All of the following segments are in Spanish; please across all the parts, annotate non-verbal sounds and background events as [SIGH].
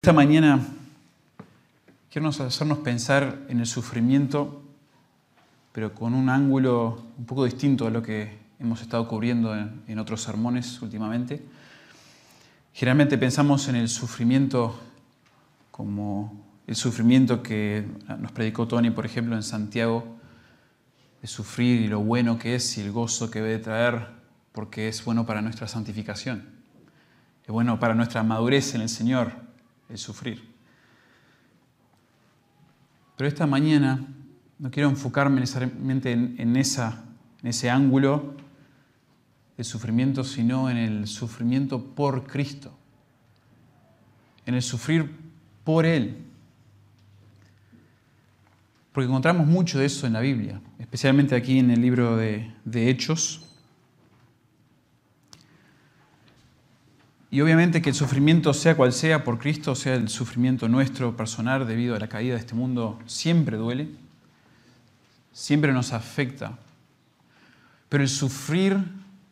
Esta mañana quiero hacernos pensar en el sufrimiento, pero con un ángulo un poco distinto a lo que hemos estado cubriendo en, otros sermones últimamente. Generalmente pensamos en el sufrimiento como el sufrimiento que nos predicó Tony, por ejemplo, en Santiago, de sufrir y lo bueno que es y el gozo que debe traer, porque es bueno para nuestra santificación, es bueno para nuestra madurez en el Señor el sufrir. Pero esta mañana no quiero enfocarme necesariamente en, esa, en ese ángulo del sufrimiento, sino en el sufrimiento por Cristo, en el sufrir por Él. Porque encontramos mucho de eso en la Biblia, especialmente aquí en el libro de, de Hechos. Y obviamente que el sufrimiento, sea cual sea por Cristo, sea el sufrimiento nuestro personal debido a la caída de este mundo, siempre duele, siempre nos afecta. Pero el sufrir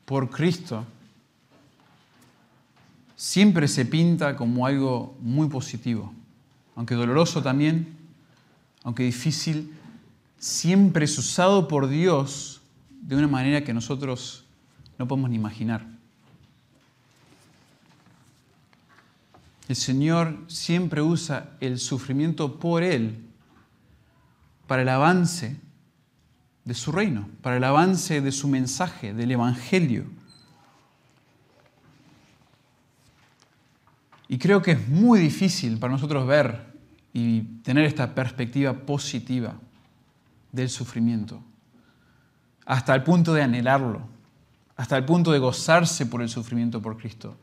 por Cristo siempre se pinta como algo muy positivo, aunque doloroso también, aunque difícil, siempre es usado por Dios de una manera que nosotros no podemos ni imaginar. El Señor siempre usa el sufrimiento por Él para el avance de su reino, para el avance de su mensaje, del Evangelio. Y creo que es muy difícil para nosotros ver y tener esta perspectiva positiva del sufrimiento, hasta el punto de anhelarlo, hasta el punto de gozarse por el sufrimiento por Cristo,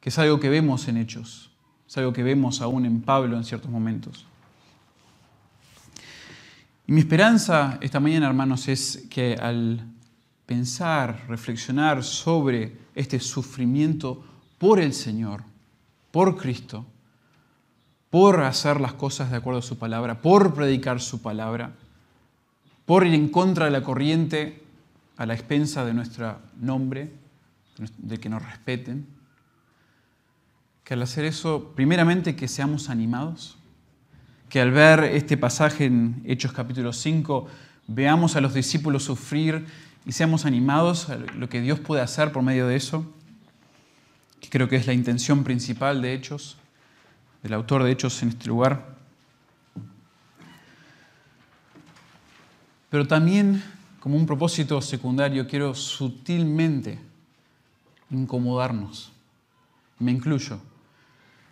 que es algo que vemos en Hechos. Es algo que vemos aún en Pablo en ciertos momentos. Y mi esperanza esta mañana, hermanos, es que al pensar, reflexionar sobre este sufrimiento por el Señor, por Cristo, por hacer las cosas de acuerdo a su palabra, por predicar su palabra, por ir en contra de la corriente a la expensa de nuestro nombre, de que nos respeten, que al hacer eso, primeramente que seamos animados, que al ver este pasaje en Hechos capítulo 5, veamos a los discípulos sufrir y seamos animados a lo que Dios puede hacer por medio de eso, que creo que es la intención principal de Hechos, del autor de Hechos en este lugar. Pero también, como un propósito secundario, quiero sutilmente incomodarnos. Me incluyo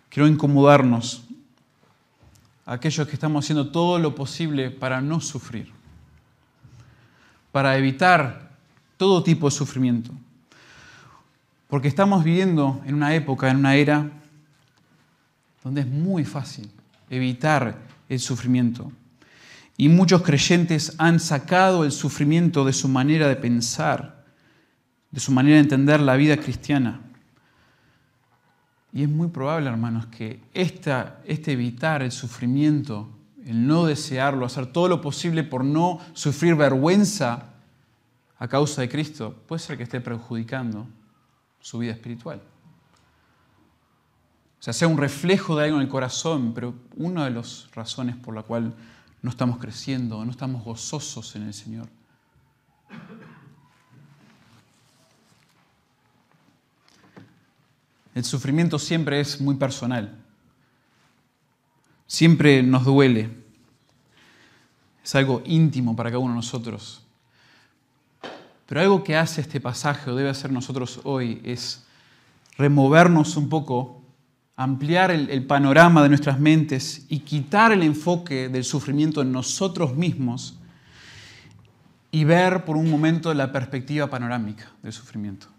Quiero incomodarnos a aquellos que estamos haciendo todo lo posible para no sufrir, para evitar todo tipo de sufrimiento. Porque estamos viviendo en una época, en una era, donde es muy fácil evitar el sufrimiento. Y muchos creyentes han sacado el sufrimiento de su manera de pensar, de su manera de entender la vida cristiana. Y es muy probable, hermanos, que esta, este evitar el sufrimiento, el no desearlo, hacer todo lo posible por no sufrir vergüenza a causa de Cristo, puede ser que esté perjudicando su vida espiritual. O sea, sea un reflejo de algo en el corazón, pero una de las razones por la cual no estamos creciendo, no estamos gozosos en el Señor. El sufrimiento siempre es muy personal. Siempre nos duele. Es algo íntimo para cada uno de nosotros. Pero algo que hace este pasaje o debe hacer nosotros hoy es removernos un poco, ampliar el, panorama de nuestras mentes y quitar el enfoque del sufrimiento en nosotros mismos y ver por un momento la perspectiva panorámica del sufrimiento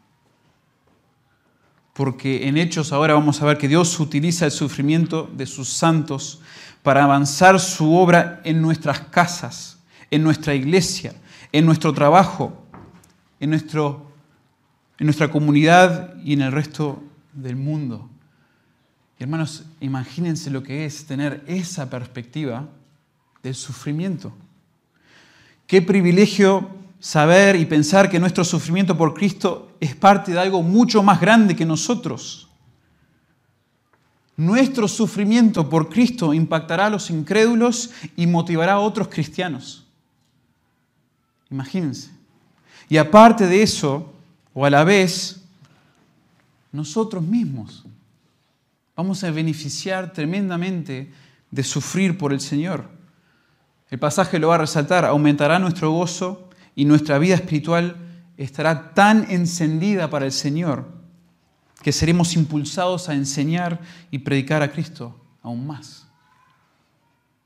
porque en Hechos ahora vamos a ver que Dios utiliza el sufrimiento de sus santos para avanzar su obra en nuestras casas, en nuestra iglesia, en nuestro trabajo, en, nuestro, en nuestra comunidad y en el resto del mundo. Y hermanos, imagínense lo que es tener esa perspectiva del sufrimiento. Qué privilegio saber y pensar que nuestro sufrimiento por Cristo es parte de algo mucho más grande que nosotros. Nuestro sufrimiento por Cristo impactará a los incrédulos y motivará a otros cristianos. Imagínense. Y aparte de eso, o a la vez, nosotros mismos vamos a beneficiar tremendamente de sufrir por el Señor. El pasaje lo va a resaltar, aumentará nuestro gozo y nuestra vida espiritual estará tan encendida para el Señor que seremos impulsados a enseñar y predicar a Cristo aún más.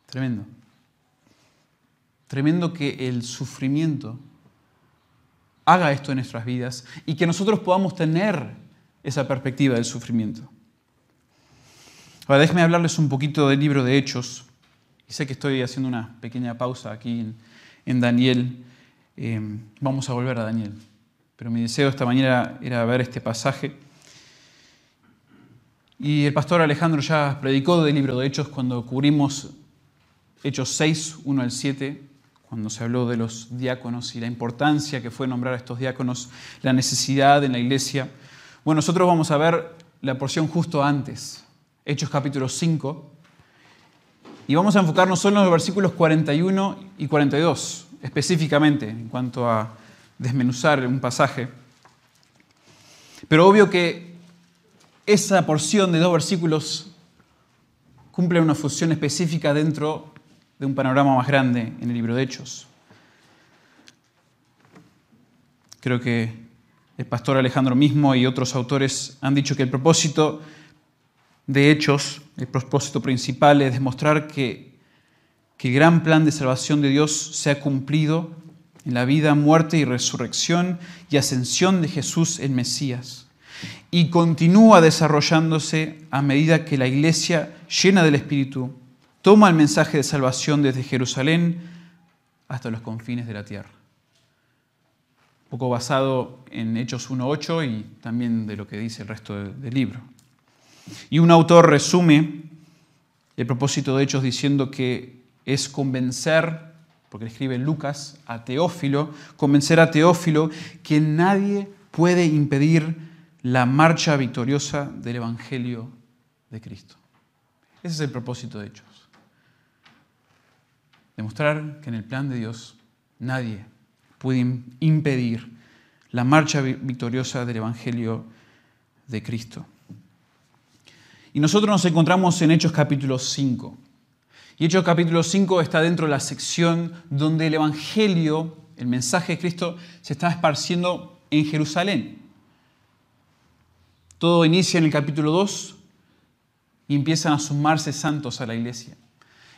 Tremendo. Tremendo que el sufrimiento haga esto en nuestras vidas y que nosotros podamos tener esa perspectiva del sufrimiento. Ahora déjenme hablarles un poquito del libro de Hechos. Y sé que estoy haciendo una pequeña pausa aquí en, Daniel. Eh, vamos a volver a Daniel. Pero mi deseo esta mañana era ver este pasaje. Y el pastor Alejandro ya predicó del libro de Hechos cuando cubrimos Hechos 6, 1 al 7, cuando se habló de los diáconos y la importancia que fue nombrar a estos diáconos, la necesidad en la iglesia. Bueno, nosotros vamos a ver la porción justo antes, Hechos capítulo 5, y vamos a enfocarnos solo en los versículos 41 y 42, específicamente, en cuanto a desmenuzar un pasaje. Pero obvio que esa porción de dos versículos cumple una función específica dentro de un panorama más grande en el libro de Hechos. Creo que el pastor Alejandro mismo y otros autores han dicho que el propósito de Hechos, el propósito principal es demostrar que, que el gran plan de salvación de Dios se ha cumplido en la vida, muerte y resurrección y ascensión de Jesús el Mesías. Y continúa desarrollándose a medida que la iglesia llena del Espíritu toma el mensaje de salvación desde Jerusalén hasta los confines de la tierra. Un poco basado en Hechos 1.8 y también de lo que dice el resto del libro. Y un autor resume el propósito de Hechos diciendo que es convencer, porque escribe Lucas, a Teófilo, convencer a Teófilo que nadie puede impedir la marcha victoriosa del Evangelio de Cristo. Ese es el propósito de Hechos. Demostrar que en el plan de Dios nadie puede impedir la marcha victoriosa del Evangelio de Cristo. Y nosotros nos encontramos en Hechos capítulo 5. Y Hechos capítulo 5 está dentro de la sección donde el Evangelio, el mensaje de Cristo, se está esparciendo en Jerusalén. Todo inicia en el capítulo 2 y empiezan a sumarse santos a la iglesia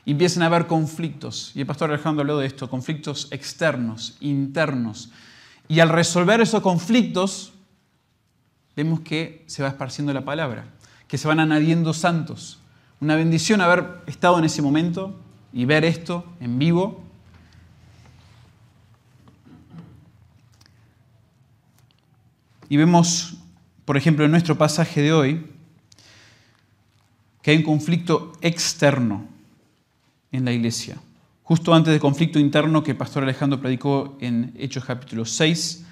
empiezan a haber conflictos. Y el pastor Alejandro habló de esto, conflictos externos, internos. Y al resolver esos conflictos, vemos que se va esparciendo la palabra, que se van añadiendo santos. Una bendición haber estado en ese momento y ver esto en vivo. Y vemos, por ejemplo, en nuestro pasaje de hoy, que hay un conflicto externo en la iglesia. Justo antes del conflicto interno que el pastor Alejandro predicó en Hechos capítulo 6,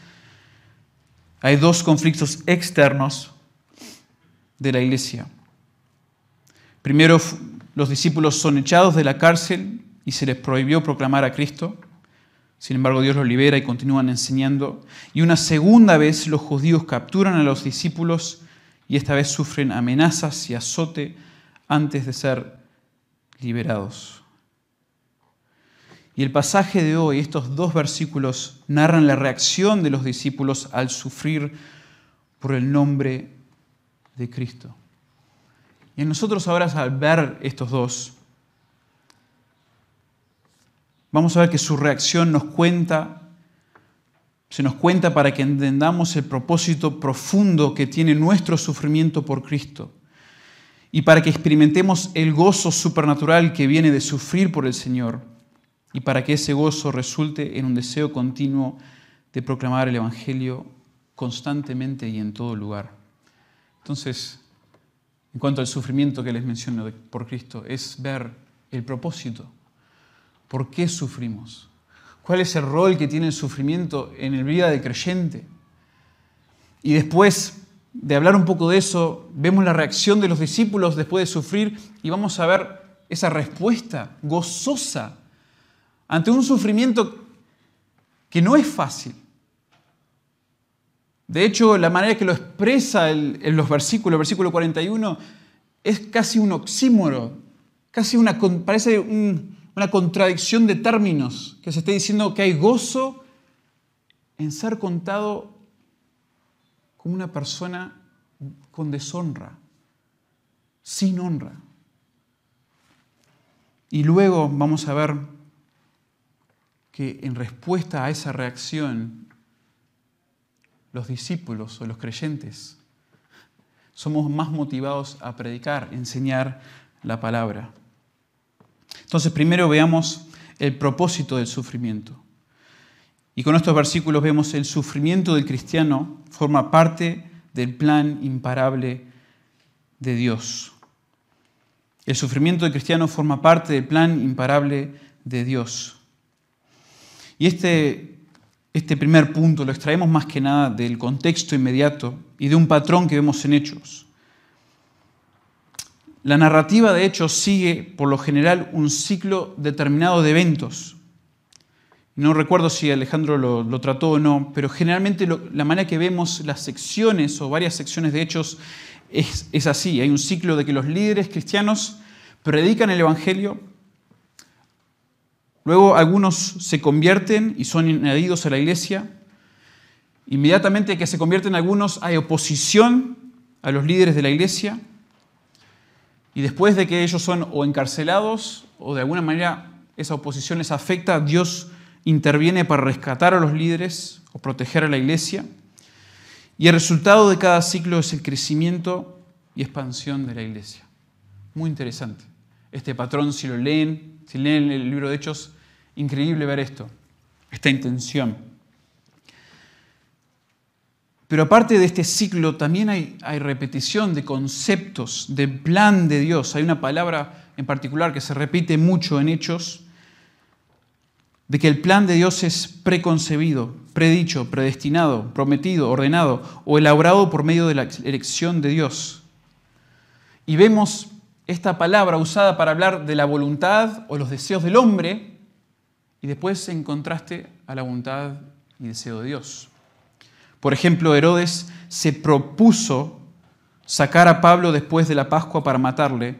hay dos conflictos externos de la iglesia. Primero, los discípulos son echados de la cárcel y se les prohibió proclamar a Cristo. Sin embargo, Dios los libera y continúan enseñando. Y una segunda vez los judíos capturan a los discípulos y esta vez sufren amenazas y azote antes de ser liberados. Y el pasaje de hoy, estos dos versículos, narran la reacción de los discípulos al sufrir por el nombre de Cristo. Y en nosotros ahora al ver estos dos, vamos a ver que su reacción nos cuenta, se nos cuenta para que entendamos el propósito profundo que tiene nuestro sufrimiento por Cristo y para que experimentemos el gozo supernatural que viene de sufrir por el Señor y para que ese gozo resulte en un deseo continuo de proclamar el Evangelio constantemente y en todo lugar. Entonces, en cuanto al sufrimiento que les menciono por Cristo, es ver el propósito. ¿Por qué sufrimos? ¿Cuál es el rol que tiene el sufrimiento en el vida del creyente? Y después, de hablar un poco de eso, vemos la reacción de los discípulos después de sufrir y vamos a ver esa respuesta gozosa ante un sufrimiento que no es fácil. De hecho, la manera que lo expresa en los versículos, versículo 41, es casi un oxímoro, casi una, parece una contradicción de términos, que se está diciendo que hay gozo en ser contado como una persona con deshonra, sin honra. Y luego vamos a ver que en respuesta a esa reacción, los discípulos o los creyentes somos más motivados a predicar, enseñar la palabra. Entonces, primero veamos el propósito del sufrimiento. Y con estos versículos vemos el sufrimiento del cristiano forma parte del plan imparable de Dios. El sufrimiento del cristiano forma parte del plan imparable de Dios. Y este, este primer punto lo extraemos más que nada del contexto inmediato y de un patrón que vemos en Hechos. La narrativa de Hechos sigue, por lo general, un ciclo determinado de eventos. No recuerdo si Alejandro lo, trató o no, pero generalmente la manera que vemos las secciones o varias secciones de hechos es, así. Hay un ciclo de que los líderes cristianos predican el Evangelio, luego algunos se convierten y son añadidos a la iglesia, inmediatamente que se convierten algunos hay oposición a los líderes de la iglesia, y después de que ellos son o encarcelados o de alguna manera esa oposición les afecta, Dios interviene para rescatar a los líderes o proteger a la iglesia. Y el resultado de cada ciclo es el crecimiento y expansión de la iglesia. Muy interesante. Este patrón, si lo leen, si leen el libro de Hechos, increíble ver esto, esta intención. Pero aparte de este ciclo, también hay, repetición de conceptos, del plan de Dios. Hay una palabra en particular que se repite mucho en Hechos, de que el plan de Dios es preconcebido, predicho, predestinado, prometido, ordenado o elaborado por medio de la elección de Dios. Y vemos esta palabra usada para hablar de la voluntad o los deseos del hombre y después en contraste a la voluntad y deseo de Dios. Por ejemplo, Herodes se propuso sacar a Pablo después de la Pascua para matarle,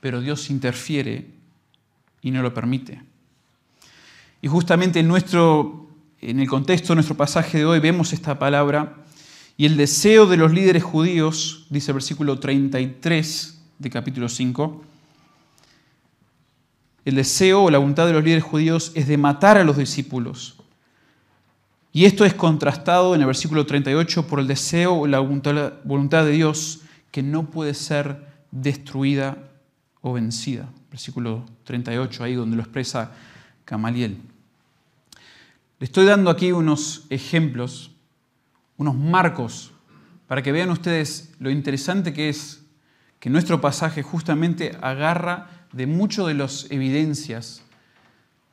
pero Dios interfiere y no lo permite. Y justamente en, nuestro, en el contexto de nuestro pasaje de hoy vemos esta palabra y el deseo de los líderes judíos, dice el versículo 33 de capítulo 5, el deseo o la voluntad de los líderes judíos es de matar a los discípulos. Y esto es contrastado en el versículo 38 por el deseo o la voluntad de Dios que no puede ser destruida o vencida. Versículo 38, ahí donde lo expresa Camaliel. Le estoy dando aquí unos ejemplos, unos marcos, para que vean ustedes lo interesante que es que nuestro pasaje justamente agarra de mucho de las evidencias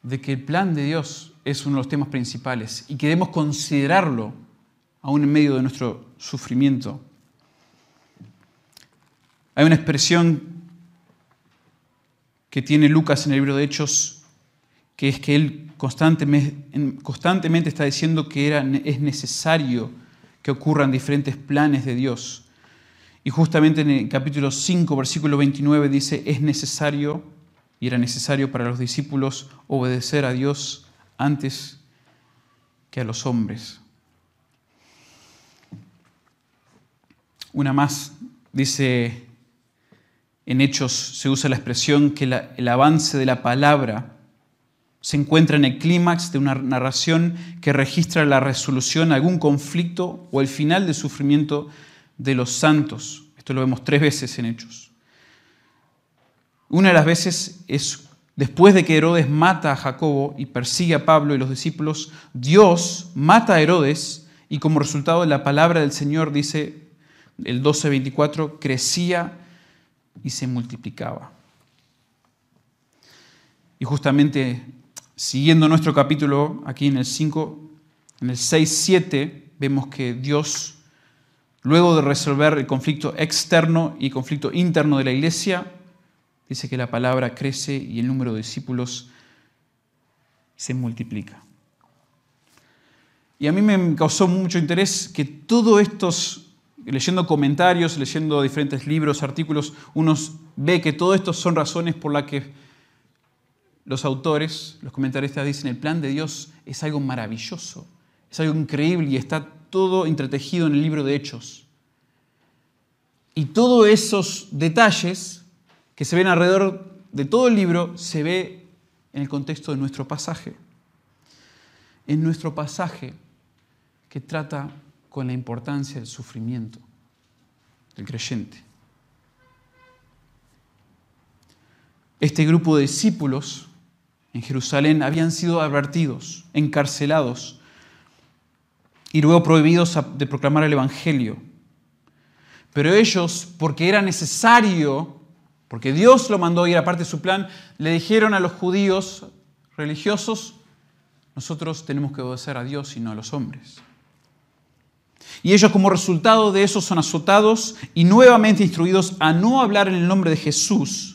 de que el plan de Dios es uno de los temas principales y que debemos considerarlo aún en medio de nuestro sufrimiento. Hay una expresión que tiene Lucas en el libro de Hechos que es que él constantemente, está diciendo que era, es necesario que ocurran diferentes planes de Dios. Y justamente en el capítulo 5, versículo 29 dice, es necesario, y era necesario para los discípulos obedecer a Dios antes que a los hombres. Una más, dice en Hechos, se usa la expresión que el avance de la palabra se encuentra en el clímax de una narración que registra la resolución a algún conflicto o el final del sufrimiento de los santos. Esto lo vemos tres veces en Hechos. Una de las veces es después de que Herodes mata a Jacobo y persigue a Pablo y los discípulos, Dios mata a Herodes y como resultado de la palabra del Señor, dice el 12:24, crecía y se multiplicaba. Y justamente Siguiendo nuestro capítulo, aquí en el 5, en el 6, 7, vemos que Dios Luego de resolver el conflicto externo y conflicto interno de la iglesia, dice que la palabra crece y el número de discípulos se multiplica. Y a mí me causó mucho interés que todos estos, leyendo comentarios, leyendo diferentes libros, artículos, uno ve que todo esto son razones por las que los autores, los comentaristas dicen, el plan de Dios es algo maravilloso, es algo increíble y está todo entretejido en el libro de Hechos. Y todos esos detalles que se ven alrededor de todo el libro se ve en el contexto de nuestro pasaje. En nuestro pasaje que trata con la importancia del sufrimiento del creyente. Este grupo de discípulos en Jerusalén habían sido advertidos, encarcelados y luego prohibidos de proclamar el Evangelio. Pero ellos, porque era necesario, porque Dios lo mandó y era parte de su plan, le dijeron a los judíos religiosos, nosotros tenemos que obedecer a Dios y no a los hombres. Y ellos como resultado de eso son azotados y nuevamente instruidos a no hablar en el nombre de Jesús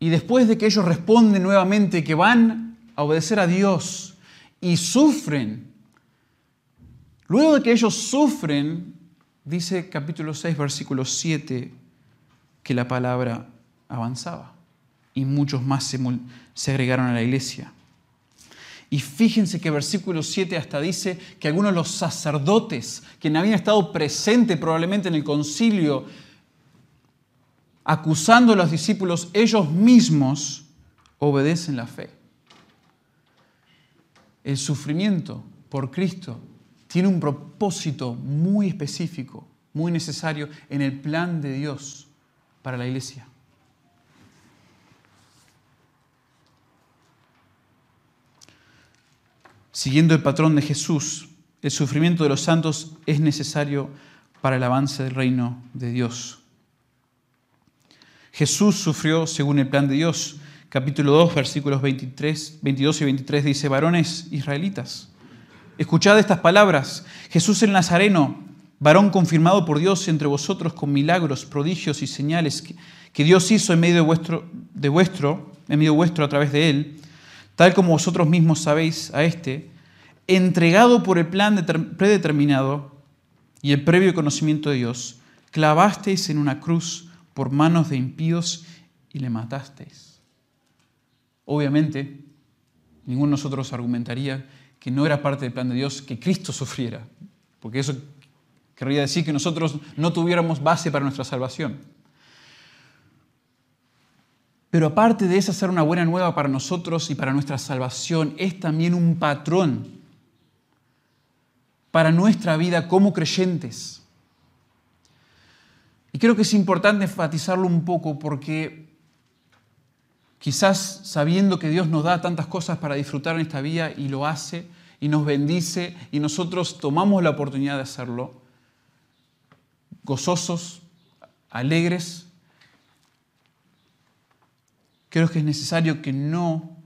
Y después de que ellos responden nuevamente que van a obedecer a Dios y sufren, luego de que ellos sufren, dice capítulo 6, versículo 7, que la palabra avanzaba y muchos más se, agregaron a la iglesia. Y fíjense que versículo 7 hasta dice que algunos de los sacerdotes, que habían estado presentes probablemente en el concilio, acusando a los discípulos, ellos mismos obedecen la fe. El sufrimiento por Cristo tiene un propósito muy específico, muy necesario en el plan de Dios para la iglesia. Siguiendo el patrón de Jesús, el sufrimiento de los santos es necesario para el avance del reino de Dios. Jesús sufrió según el plan de Dios. Capítulo 2, versículos 23, 22 y 23 dice, varones israelitas, escuchad estas palabras. Jesús el Nazareno, varón confirmado por Dios entre vosotros con milagros, prodigios y señales que, Dios hizo en medio de vuestro, de vuestro, en medio vuestro a través de él, tal como vosotros mismos sabéis a este, entregado por el plan predeterminado y el previo conocimiento de Dios, clavasteis en una cruz por manos de impíos y le matasteis. Obviamente, ninguno de nosotros argumentaría que no era parte del plan de Dios que Cristo sufriera, porque eso querría decir que nosotros no tuviéramos base para nuestra salvación. Pero aparte de esa ser una buena nueva para nosotros y para nuestra salvación, es también un patrón para nuestra vida como creyentes. Y creo que es importante enfatizarlo un poco porque quizás sabiendo que Dios nos da tantas cosas para disfrutar en esta vida y lo hace y nos bendice y nosotros tomamos la oportunidad de hacerlo, gozosos, alegres, creo que es necesario que no,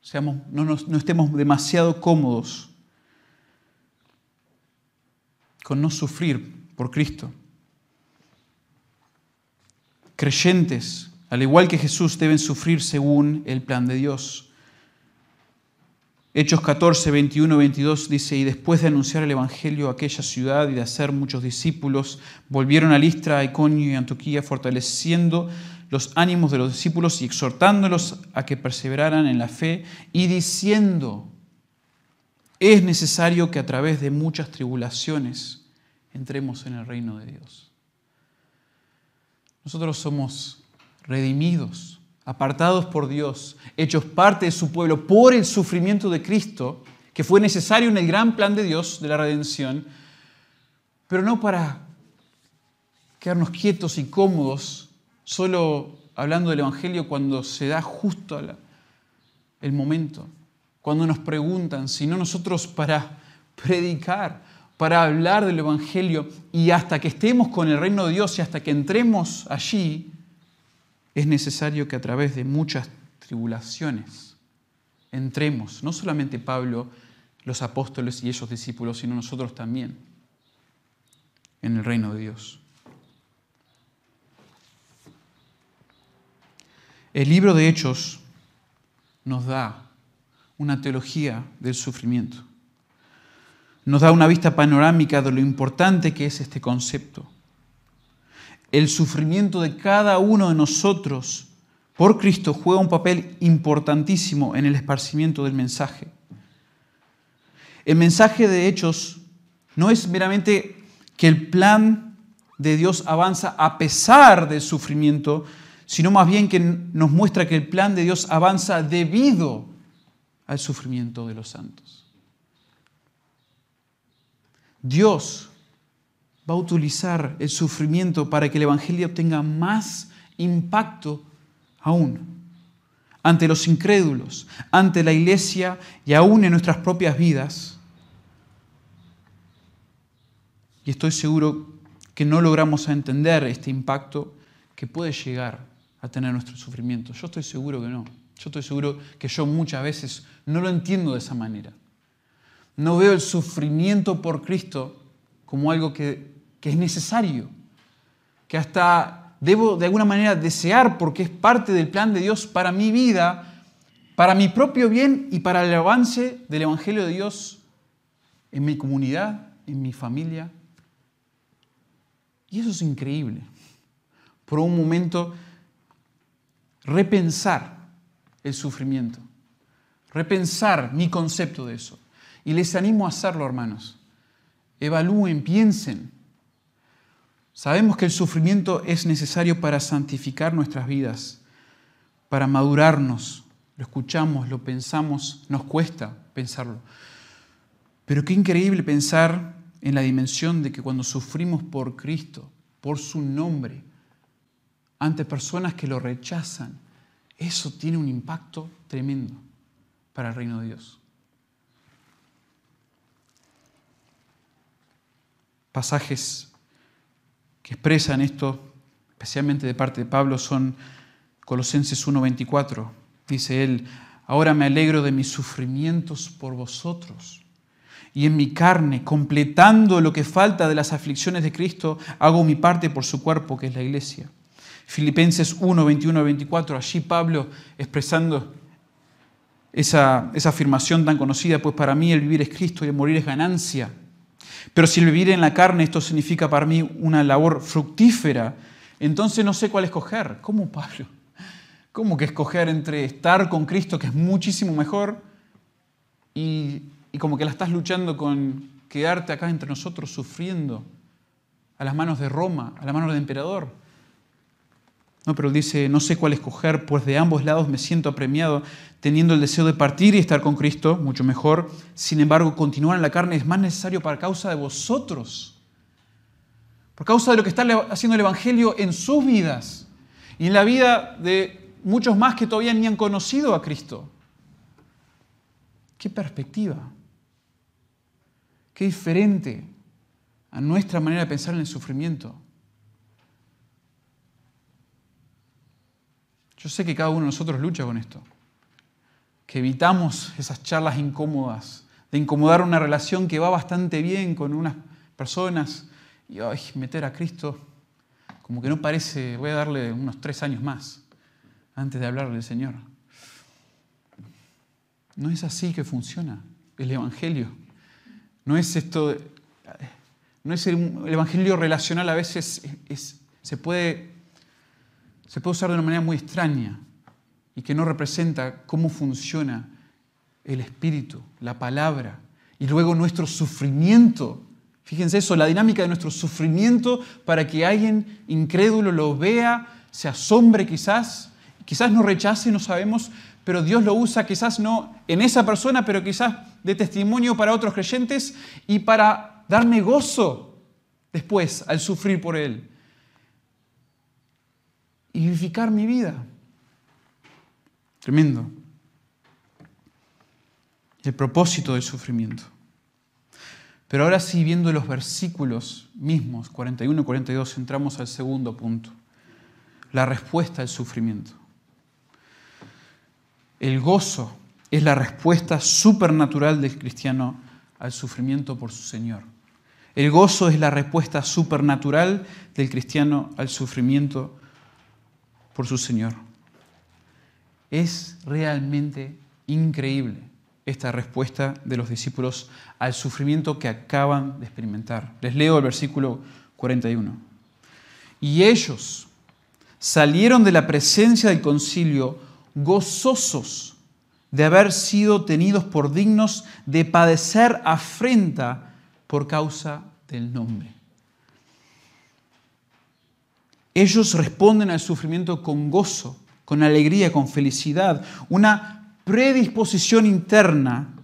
seamos, no, no estemos demasiado cómodos con no sufrir por Cristo. Creyentes, al igual que Jesús, deben sufrir según el plan de Dios. Hechos 14, 21, 22 dice, y después de anunciar el Evangelio a aquella ciudad y de hacer muchos discípulos, volvieron a Listra, a Iconio y Antioquía, fortaleciendo los ánimos de los discípulos y exhortándolos a que perseveraran en la fe y diciendo, es necesario que a través de muchas tribulaciones entremos en el reino de Dios. Nosotros somos redimidos, apartados por Dios, hechos parte de su pueblo por el sufrimiento de Cristo, que fue necesario en el gran plan de Dios de la redención, pero no para quedarnos quietos y cómodos solo hablando del Evangelio cuando se da justo el momento, cuando nos preguntan, sino nosotros para predicar, para hablar del Evangelio y hasta que estemos con el reino de Dios y hasta que entremos allí, es necesario que a través de muchas tribulaciones entremos. No solamente Pablo los apóstoles y esos discípulos, sino nosotros también en el reino de Dios. El libro de Hechos nos da una teología del sufrimiento. Nos da una vista panorámica de lo importante que es este concepto. El sufrimiento de cada uno de nosotros por Cristo juega un papel importantísimo en el esparcimiento del mensaje. El mensaje de Hechos no es meramente que el plan de Dios avanza a pesar del sufrimiento, sino más bien que nos muestra que el plan de Dios avanza debido al sufrimiento de los santos. Dios va a utilizar el sufrimiento para que el Evangelio tenga más impacto aún ante los incrédulos, ante la iglesia y aún en nuestras propias vidas. Y estoy seguro que no logramos entender este impacto que puede llegar a tener nuestro sufrimiento. Yo estoy seguro que no. Yo estoy seguro que yo muchas veces no lo entiendo de esa manera. No veo el sufrimiento por Cristo como algo que, que es necesario, que hasta debo de alguna manera desear porque es parte del plan de Dios para mi vida, para mi propio bien y para el avance del Evangelio de Dios en mi comunidad, en mi familia. Y eso es increíble. Por un momento repensar el sufrimiento, repensar mi concepto de eso. Y les animo a hacerlo, hermanos. Evalúen, piensen. Sabemos que el sufrimiento es necesario para santificar nuestras vidas, para madurarnos. Lo escuchamos, lo pensamos, nos cuesta pensarlo. Pero qué increíble pensar en la dimensión de que cuando sufrimos por Cristo, por su nombre, ante personas que lo rechazan, eso tiene un impacto tremendo para el reino de Dios. Pasajes que expresan esto, especialmente de parte de Pablo, son Colosenses 1:24. Dice él, ahora me alegro de mis sufrimientos por vosotros. Y en mi carne, completando lo que falta de las aflicciones de Cristo, hago mi parte por su cuerpo, que es la iglesia Filipenses 1, 21 24, allí Pablo expresando esa, esa afirmación tan conocida, pues para mí el vivir es Cristo y el morir es ganancia. Pero si el vivir en la carne esto significa para mí una labor fructífera, entonces no sé cuál escoger. ¿Cómo, Pablo? ¿Cómo que escoger entre estar con Cristo, que es muchísimo mejor, y, y como que la estás luchando con quedarte acá entre nosotros sufriendo a las manos de Roma, a las manos del emperador? No, pero dice, no sé cuál escoger, pues de ambos lados me siento apremiado, teniendo el deseo de partir y estar con Cristo, mucho mejor. Sin embargo, continuar en la carne es más necesario para causa de vosotros, por causa de lo que está haciendo el Evangelio en sus vidas y en la vida de muchos más que todavía ni han conocido a Cristo. ¿Qué perspectiva? Qué diferente a nuestra manera de pensar en el sufrimiento. Yo sé que cada uno de nosotros lucha con esto, que evitamos esas charlas incómodas, de incomodar una relación que va bastante bien con unas personas y ay, meter a Cristo, como que no parece, voy a darle unos tres años más antes de hablarle del Señor. No es así que funciona el Evangelio. No es esto, no es el, Evangelio relacional a veces se puede se puede usar de una manera muy extraña y que no representa cómo funciona el espíritu, la palabra, y luego nuestro sufrimiento. Fíjense eso, la dinámica de nuestro sufrimiento para que alguien incrédulo lo vea, se asombre quizás, quizás no rechace, no sabemos, pero Dios lo usa quizás no en esa persona, pero quizás de testimonio para otros creyentes y para darme gozo después al sufrir por Él y vivificar mi vida. Tremendo. El propósito del sufrimiento. Pero ahora sí, viendo los versículos mismos, 41 y 42, entramos al segundo punto, la respuesta al sufrimiento. El gozo es la respuesta supernatural del cristiano al sufrimiento por su Señor. El gozo es la respuesta supernatural del cristiano al sufrimiento por su Señor. Es realmente increíble esta respuesta de los discípulos al sufrimiento que acaban de experimentar. Les leo el versículo 41. Y ellos salieron de la presencia del concilio gozosos de haber sido tenidos por dignos de padecer afrenta por causa del nombre. Ellos responden al sufrimiento con gozo, con alegría, con felicidad, una predisposición interna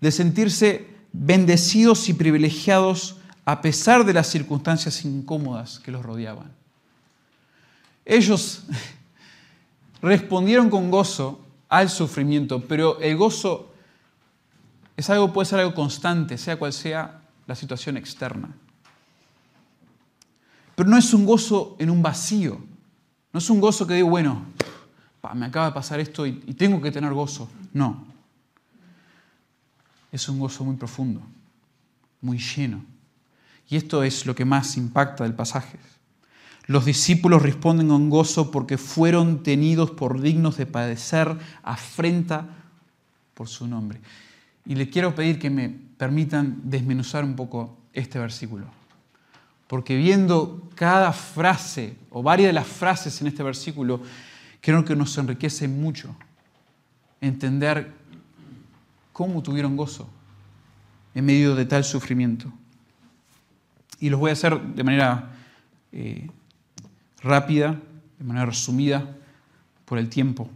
de sentirse bendecidos y privilegiados a pesar de las circunstancias incómodas que los rodeaban. Ellos [LAUGHS] respondieron con gozo al sufrimiento, pero el gozo es algo, puede ser algo constante, sea cual sea la situación externa. Pero no es un gozo en un vacío, no es un gozo que digo, bueno, me acaba de pasar esto y tengo que tener gozo. No, es un gozo muy profundo, muy lleno. Y esto es lo que más impacta del pasaje. Los discípulos responden con gozo porque fueron tenidos por dignos de padecer afrenta por su nombre. Y le quiero pedir que me permitan desmenuzar un poco este versículo. Porque viendo cada frase o varias de las frases en este versículo, creo que nos enriquece mucho entender cómo tuvieron gozo en medio de tal sufrimiento. Y los voy a hacer de manera eh, rápida, de manera resumida, por el tiempo.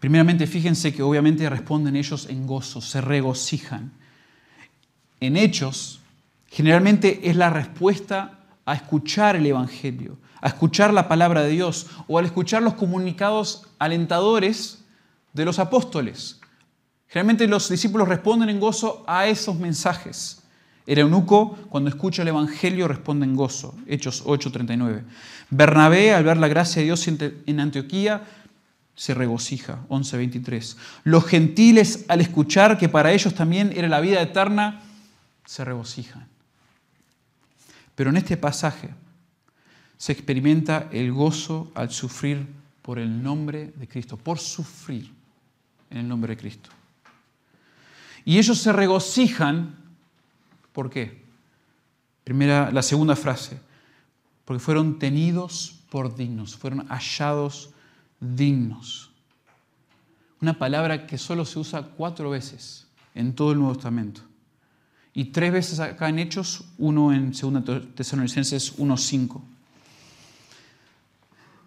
Primeramente, fíjense que obviamente responden ellos en gozo, se regocijan. En hechos, generalmente es la respuesta a escuchar el Evangelio, a escuchar la palabra de Dios o al escuchar los comunicados alentadores de los apóstoles. Generalmente los discípulos responden en gozo a esos mensajes. El eunuco, cuando escucha el Evangelio, responde en gozo. Hechos 8:39. Bernabé, al ver la gracia de Dios en Antioquía, se regocija. 11:23. Los gentiles, al escuchar que para ellos también era la vida eterna, se regocijan. Pero en este pasaje se experimenta el gozo al sufrir por el nombre de Cristo, por sufrir en el nombre de Cristo. Y ellos se regocijan ¿Por qué? Primera, la segunda frase, porque fueron tenidos por dignos, fueron hallados dignos. Una palabra que solo se usa cuatro veces en todo el Nuevo Testamento. Y tres veces acá en Hechos, uno en 2 Tesalonicenses 1.5.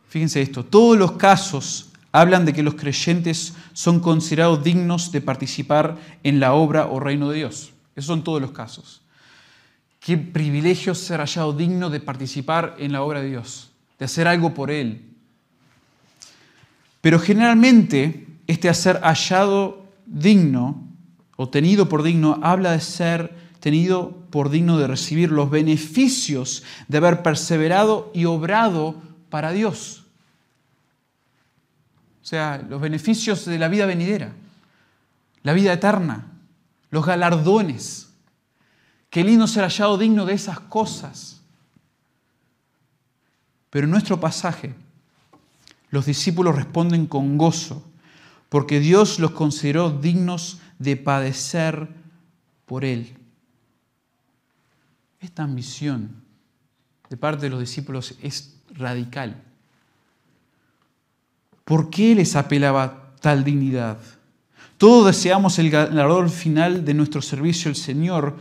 Fíjense esto, todos los casos hablan de que los creyentes son considerados dignos de participar en la obra o reino de Dios. Esos son todos los casos. Qué privilegio ser hallado digno de participar en la obra de Dios, de hacer algo por Él. Pero generalmente este hacer hallado digno o tenido por digno habla de ser tenido por digno de recibir los beneficios de haber perseverado y obrado para Dios. O sea, los beneficios de la vida venidera, la vida eterna, los galardones. Qué lindo ser hallado digno de esas cosas. Pero en nuestro pasaje, los discípulos responden con gozo, porque Dios los consideró dignos de padecer por Él. Esta ambición de parte de los discípulos es radical. ¿Por qué les apelaba tal dignidad? Todos deseamos el ganador final de nuestro servicio al Señor,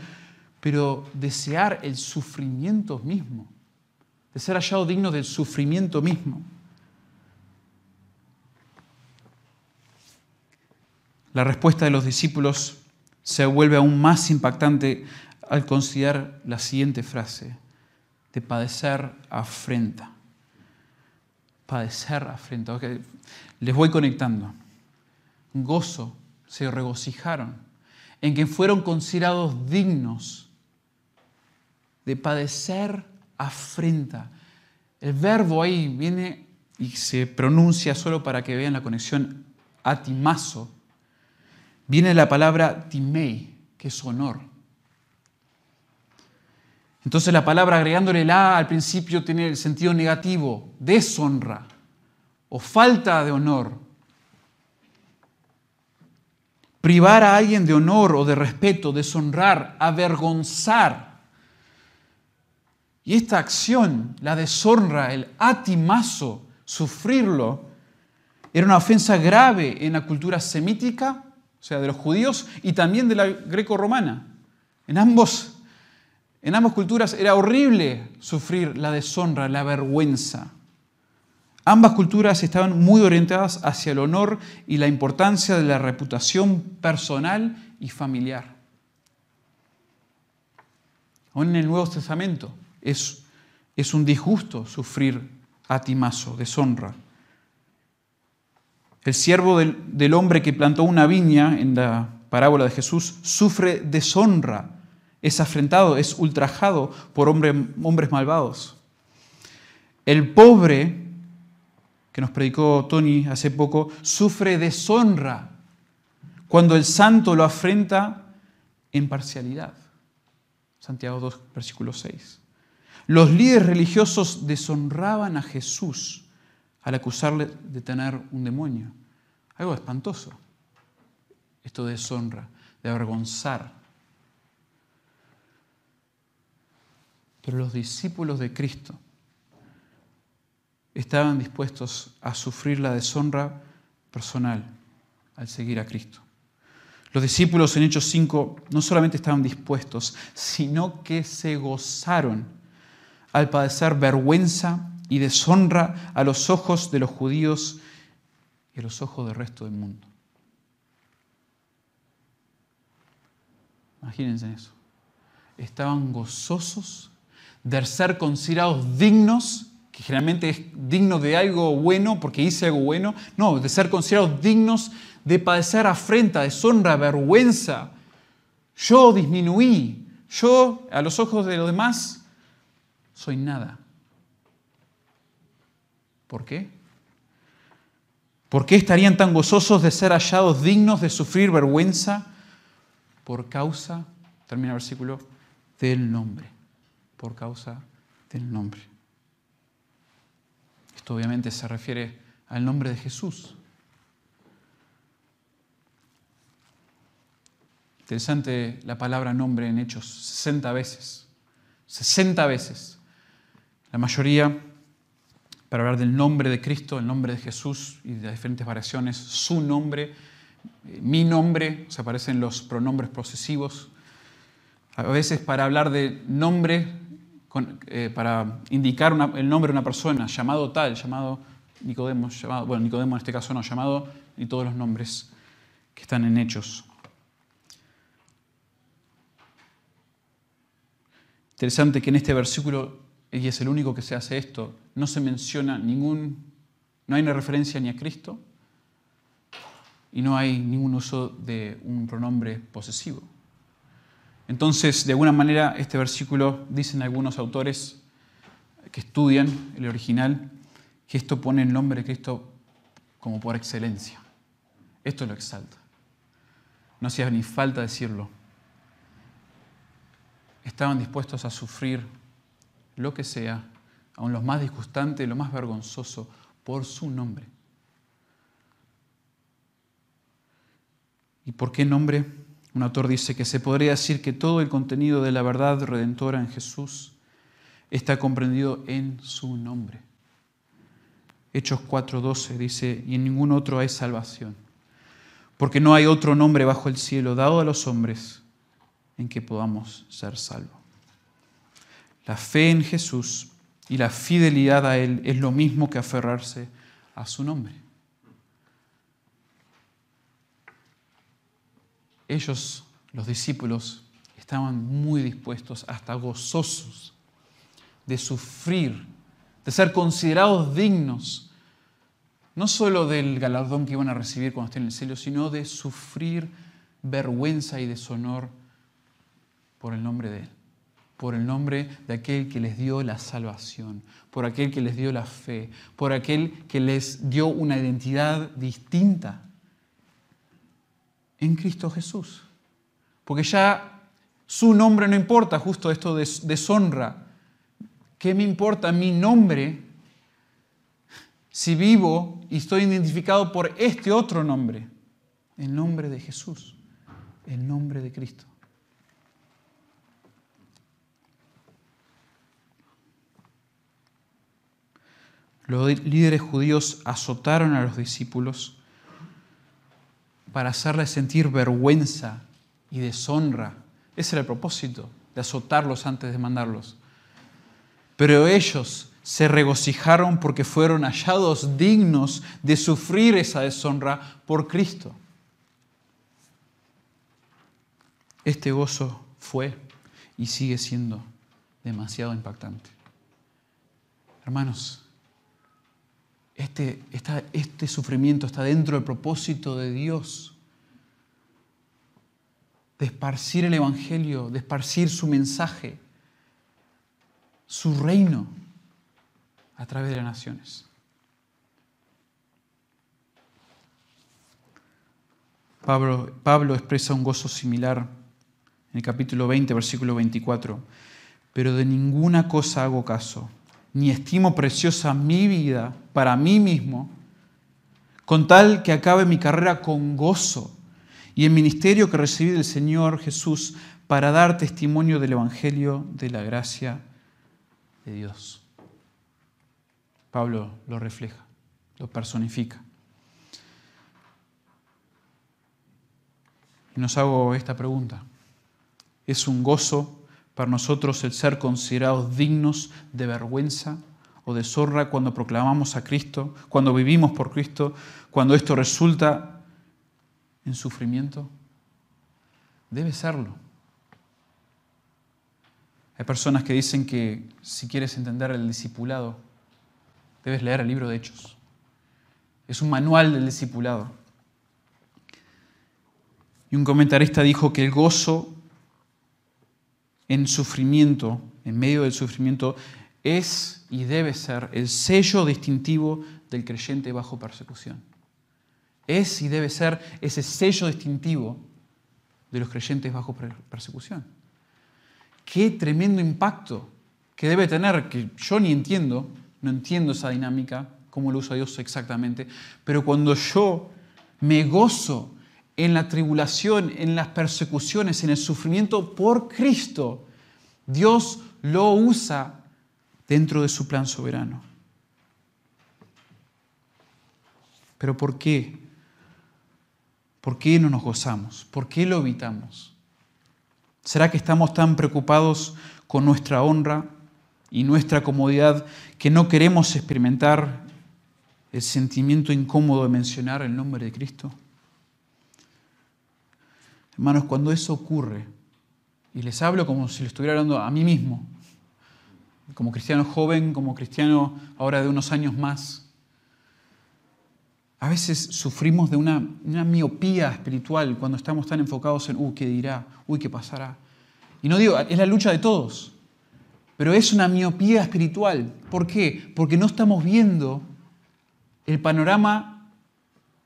pero desear el sufrimiento mismo, de ser hallado digno del sufrimiento mismo. La respuesta de los discípulos se vuelve aún más impactante al considerar la siguiente frase, de padecer afrenta. Padecer afrenta. Les voy conectando. Gozo, se regocijaron en que fueron considerados dignos de padecer afrenta. El verbo ahí viene y se pronuncia solo para que vean la conexión atimazo, viene la palabra timei, que es honor. Entonces la palabra agregándole la al principio tiene el sentido negativo, deshonra o falta de honor. Privar a alguien de honor o de respeto, deshonrar, avergonzar. Y esta acción, la deshonra, el atimazo, sufrirlo, era una ofensa grave en la cultura semítica, o sea, de los judíos, y también de la greco-romana. En ambos en ambas culturas era horrible sufrir la deshonra, la vergüenza. Ambas culturas estaban muy orientadas hacia el honor y la importancia de la reputación personal y familiar. Aún en el Nuevo Testamento es, es un disgusto sufrir atimazo, deshonra. El siervo del, del hombre que plantó una viña en la parábola de Jesús sufre deshonra es afrentado, es ultrajado por hombres malvados. El pobre, que nos predicó Tony hace poco, sufre deshonra cuando el santo lo afrenta en parcialidad. Santiago 2, versículo 6. Los líderes religiosos deshonraban a Jesús al acusarle de tener un demonio. Algo espantoso. Esto de deshonra, de avergonzar Pero los discípulos de Cristo estaban dispuestos a sufrir la deshonra personal al seguir a Cristo. Los discípulos en Hechos 5 no solamente estaban dispuestos, sino que se gozaron al padecer vergüenza y deshonra a los ojos de los judíos y a los ojos del resto del mundo. Imagínense eso. Estaban gozosos de ser considerados dignos, que generalmente es digno de algo bueno porque hice algo bueno, no, de ser considerados dignos de padecer afrenta, deshonra, vergüenza. Yo disminuí, yo a los ojos de los demás soy nada. ¿Por qué? ¿Por qué estarían tan gozosos de ser hallados dignos de sufrir vergüenza? Por causa, termina el versículo, del nombre por causa del nombre. Esto obviamente se refiere al nombre de Jesús. Interesante la palabra nombre en Hechos, 60 veces. 60 veces. La mayoría para hablar del nombre de Cristo, el nombre de Jesús y de las diferentes variaciones, su nombre, eh, mi nombre, se aparecen los pronombres posesivos. A veces para hablar de nombre eh, para indicar el nombre de una persona, llamado tal, llamado Nicodemo, llamado, bueno, Nicodemo en este caso no, llamado, y todos los nombres que están en hechos. Interesante que en este versículo, y es el único que se hace esto, no se menciona ningún, no hay una referencia ni a Cristo y no hay ningún uso de un pronombre posesivo. Entonces, de alguna manera, este versículo, dicen algunos autores que estudian el original, que esto pone el nombre de Cristo como por excelencia. Esto lo exalta. No hacía ni falta decirlo. Estaban dispuestos a sufrir lo que sea, aun lo más disgustante, lo más vergonzoso, por su nombre. ¿Y por qué nombre? Un autor dice que se podría decir que todo el contenido de la verdad redentora en Jesús está comprendido en su nombre. Hechos 4:12 dice, y en ningún otro hay salvación, porque no hay otro nombre bajo el cielo dado a los hombres en que podamos ser salvos. La fe en Jesús y la fidelidad a Él es lo mismo que aferrarse a su nombre. Ellos, los discípulos, estaban muy dispuestos, hasta gozosos, de sufrir, de ser considerados dignos, no solo del galardón que iban a recibir cuando estén en el cielo, sino de sufrir vergüenza y deshonor por el nombre de Él, por el nombre de aquel que les dio la salvación, por aquel que les dio la fe, por aquel que les dio una identidad distinta en Cristo Jesús. Porque ya su nombre no importa, justo esto de deshonra. ¿Qué me importa mi nombre si vivo y estoy identificado por este otro nombre? El nombre de Jesús, el nombre de Cristo. Los líderes judíos azotaron a los discípulos para hacerles sentir vergüenza y deshonra. Ese era el propósito, de azotarlos antes de mandarlos. Pero ellos se regocijaron porque fueron hallados dignos de sufrir esa deshonra por Cristo. Este gozo fue y sigue siendo demasiado impactante. Hermanos, este, este sufrimiento está dentro del propósito de Dios de esparcir el Evangelio, de esparcir su mensaje, su reino a través de las naciones. Pablo, Pablo, expresa un gozo similar en el capítulo 20, versículo 24. Pero de ninguna cosa hago caso ni estimo preciosa mi vida para mí mismo, con tal que acabe mi carrera con gozo y el ministerio que recibí del Señor Jesús para dar testimonio del Evangelio de la gracia de Dios. Pablo lo refleja, lo personifica. Y nos hago esta pregunta. ¿Es un gozo para nosotros el ser considerados dignos de vergüenza o de zorra cuando proclamamos a Cristo, cuando vivimos por Cristo, cuando esto resulta en sufrimiento? Debe serlo. Hay personas que dicen que si quieres entender el discipulado, debes leer el libro de Hechos. Es un manual del discipulado. Y un comentarista dijo que el gozo en sufrimiento, en medio del sufrimiento, es y debe ser el sello distintivo del creyente bajo persecución. Es y debe ser ese sello distintivo de los creyentes bajo persecución. Qué tremendo impacto que debe tener, que yo ni entiendo, no entiendo esa dinámica, cómo lo usa Dios exactamente, pero cuando yo me gozo en la tribulación, en las persecuciones, en el sufrimiento por Cristo, Dios lo usa dentro de su plan soberano. Pero ¿por qué? ¿Por qué no nos gozamos? ¿Por qué lo evitamos? ¿Será que estamos tan preocupados con nuestra honra y nuestra comodidad que no queremos experimentar el sentimiento incómodo de mencionar el nombre de Cristo? Hermanos, cuando eso ocurre, y les hablo como si le estuviera hablando a mí mismo, como cristiano joven, como cristiano ahora de unos años más, a veces sufrimos de una, miopía espiritual cuando estamos tan enfocados en, uy, ¿qué dirá? Uy, ¿qué pasará? Y no digo, es la lucha de todos, pero es una miopía espiritual. ¿Por qué? Porque no estamos viendo el panorama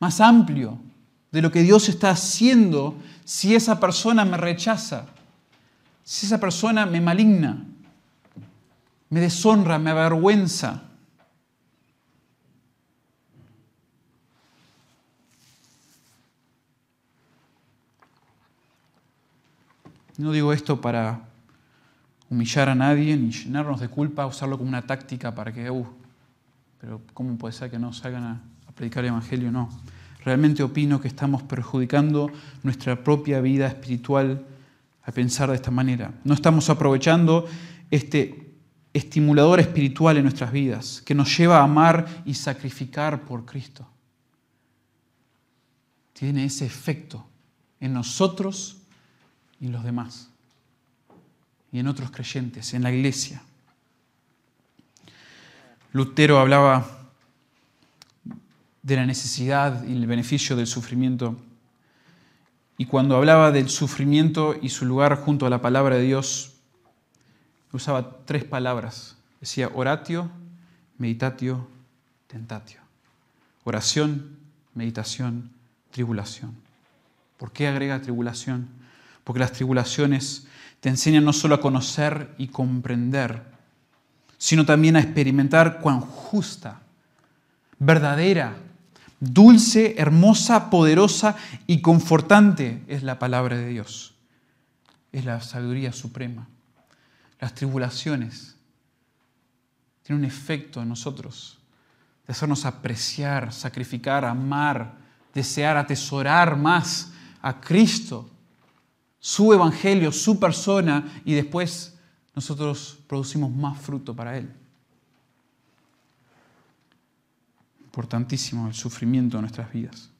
más amplio de lo que Dios está haciendo si esa persona me rechaza, si esa persona me maligna, me deshonra, me avergüenza. No digo esto para humillar a nadie ni llenarnos de culpa, usarlo como una táctica para que, uh, pero ¿cómo puede ser que no salgan a, a predicar el Evangelio? No. Realmente opino que estamos perjudicando nuestra propia vida espiritual al pensar de esta manera. No estamos aprovechando este estimulador espiritual en nuestras vidas que nos lleva a amar y sacrificar por Cristo. Tiene ese efecto en nosotros y en los demás, y en otros creyentes, en la iglesia. Lutero hablaba de la necesidad y el beneficio del sufrimiento. Y cuando hablaba del sufrimiento y su lugar junto a la palabra de Dios, usaba tres palabras. Decía oratio, meditatio, tentatio. Oración, meditación, tribulación. ¿Por qué agrega tribulación? Porque las tribulaciones te enseñan no solo a conocer y comprender, sino también a experimentar cuán justa, verdadera, dulce, hermosa, poderosa y confortante es la palabra de Dios. Es la sabiduría suprema. Las tribulaciones tienen un efecto en nosotros de hacernos apreciar, sacrificar, amar, desear, atesorar más a Cristo, su evangelio, su persona, y después nosotros producimos más fruto para Él. Importantísimo el sufrimiento de nuestras vidas.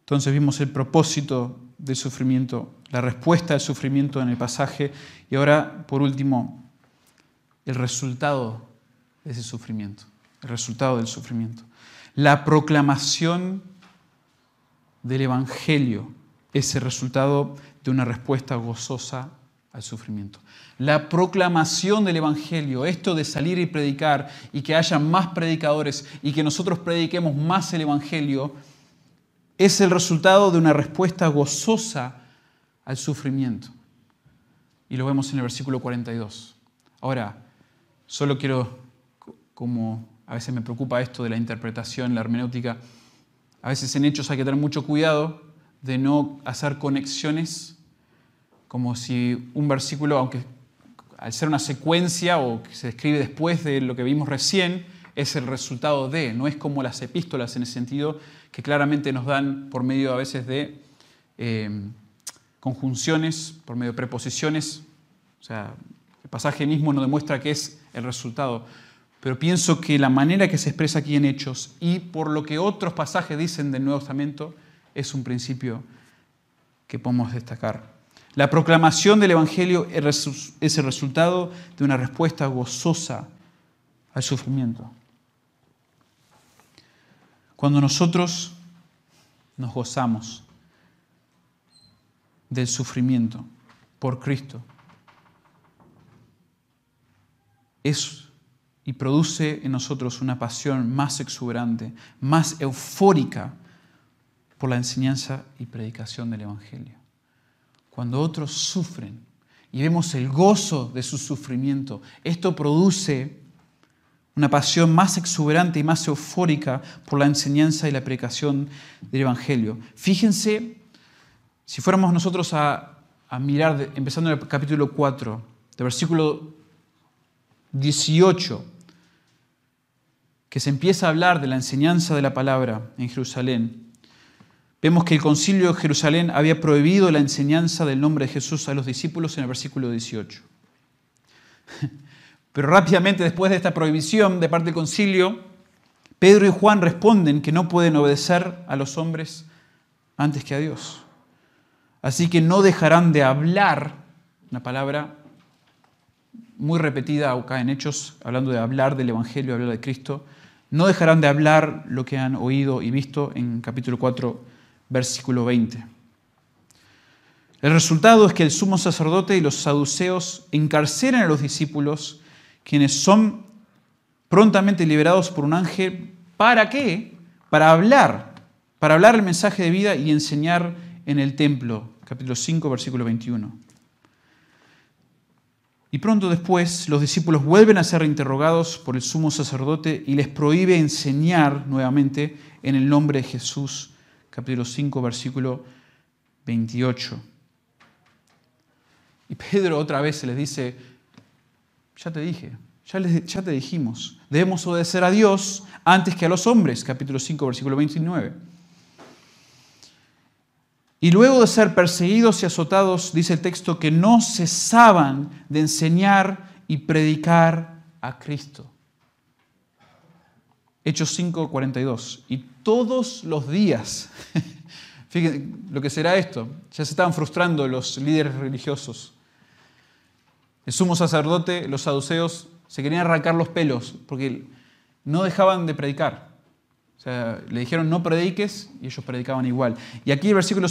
Entonces vimos el propósito del sufrimiento, la respuesta al sufrimiento en el pasaje y ahora, por último, el resultado de ese sufrimiento, el resultado del sufrimiento. La proclamación del Evangelio es el resultado de una respuesta gozosa al sufrimiento. La proclamación del Evangelio, esto de salir y predicar y que haya más predicadores y que nosotros prediquemos más el Evangelio, es el resultado de una respuesta gozosa al sufrimiento. Y lo vemos en el versículo 42. Ahora, solo quiero, como a veces me preocupa esto de la interpretación, la hermenéutica, a veces en hechos hay que tener mucho cuidado de no hacer conexiones como si un versículo, aunque al ser una secuencia o que se escribe después de lo que vimos recién, es el resultado de, no es como las epístolas en el sentido que claramente nos dan por medio a veces de eh, conjunciones, por medio de preposiciones, o sea, el pasaje mismo nos demuestra que es el resultado, pero pienso que la manera que se expresa aquí en Hechos y por lo que otros pasajes dicen del Nuevo Testamento es un principio que podemos destacar. La proclamación del Evangelio es el resultado de una respuesta gozosa al sufrimiento. Cuando nosotros nos gozamos del sufrimiento por Cristo, es y produce en nosotros una pasión más exuberante, más eufórica por la enseñanza y predicación del Evangelio. Cuando otros sufren y vemos el gozo de su sufrimiento, esto produce una pasión más exuberante y más eufórica por la enseñanza y la predicación del Evangelio. Fíjense, si fuéramos nosotros a, mirar, empezando en el capítulo 4, de versículo 18, que se empieza a hablar de la enseñanza de la palabra en Jerusalén, vemos que el concilio de Jerusalén había prohibido la enseñanza del nombre de Jesús a los discípulos en el versículo 18. [LAUGHS] Pero rápidamente después de esta prohibición de parte del concilio, Pedro y Juan responden que no pueden obedecer a los hombres antes que a Dios. Así que no dejarán de hablar, una palabra muy repetida acá en Hechos, hablando de hablar del Evangelio, hablar de Cristo, no dejarán de hablar lo que han oído y visto en capítulo 4, versículo 20. El resultado es que el sumo sacerdote y los saduceos encarcelan a los discípulos, quienes son prontamente liberados por un ángel. ¿Para qué? Para hablar, para hablar el mensaje de vida y enseñar en el templo. Capítulo 5, versículo 21. Y pronto después los discípulos vuelven a ser interrogados por el sumo sacerdote y les prohíbe enseñar nuevamente en el nombre de Jesús. Capítulo 5, versículo 28. Y Pedro otra vez se les dice, ya te dije, ya, ya te dijimos, debemos obedecer a Dios antes que a los hombres. Capítulo 5, versículo 29. Y luego de ser perseguidos y azotados, dice el texto, que no cesaban de enseñar y predicar a Cristo. Hechos 5, 42. Y todos los días, [LAUGHS] fíjense lo que será esto, ya se estaban frustrando los líderes religiosos. El sumo sacerdote, los saduceos, se querían arrancar los pelos porque no dejaban de predicar. O sea, le dijeron no prediques y ellos predicaban igual. Y aquí el versículo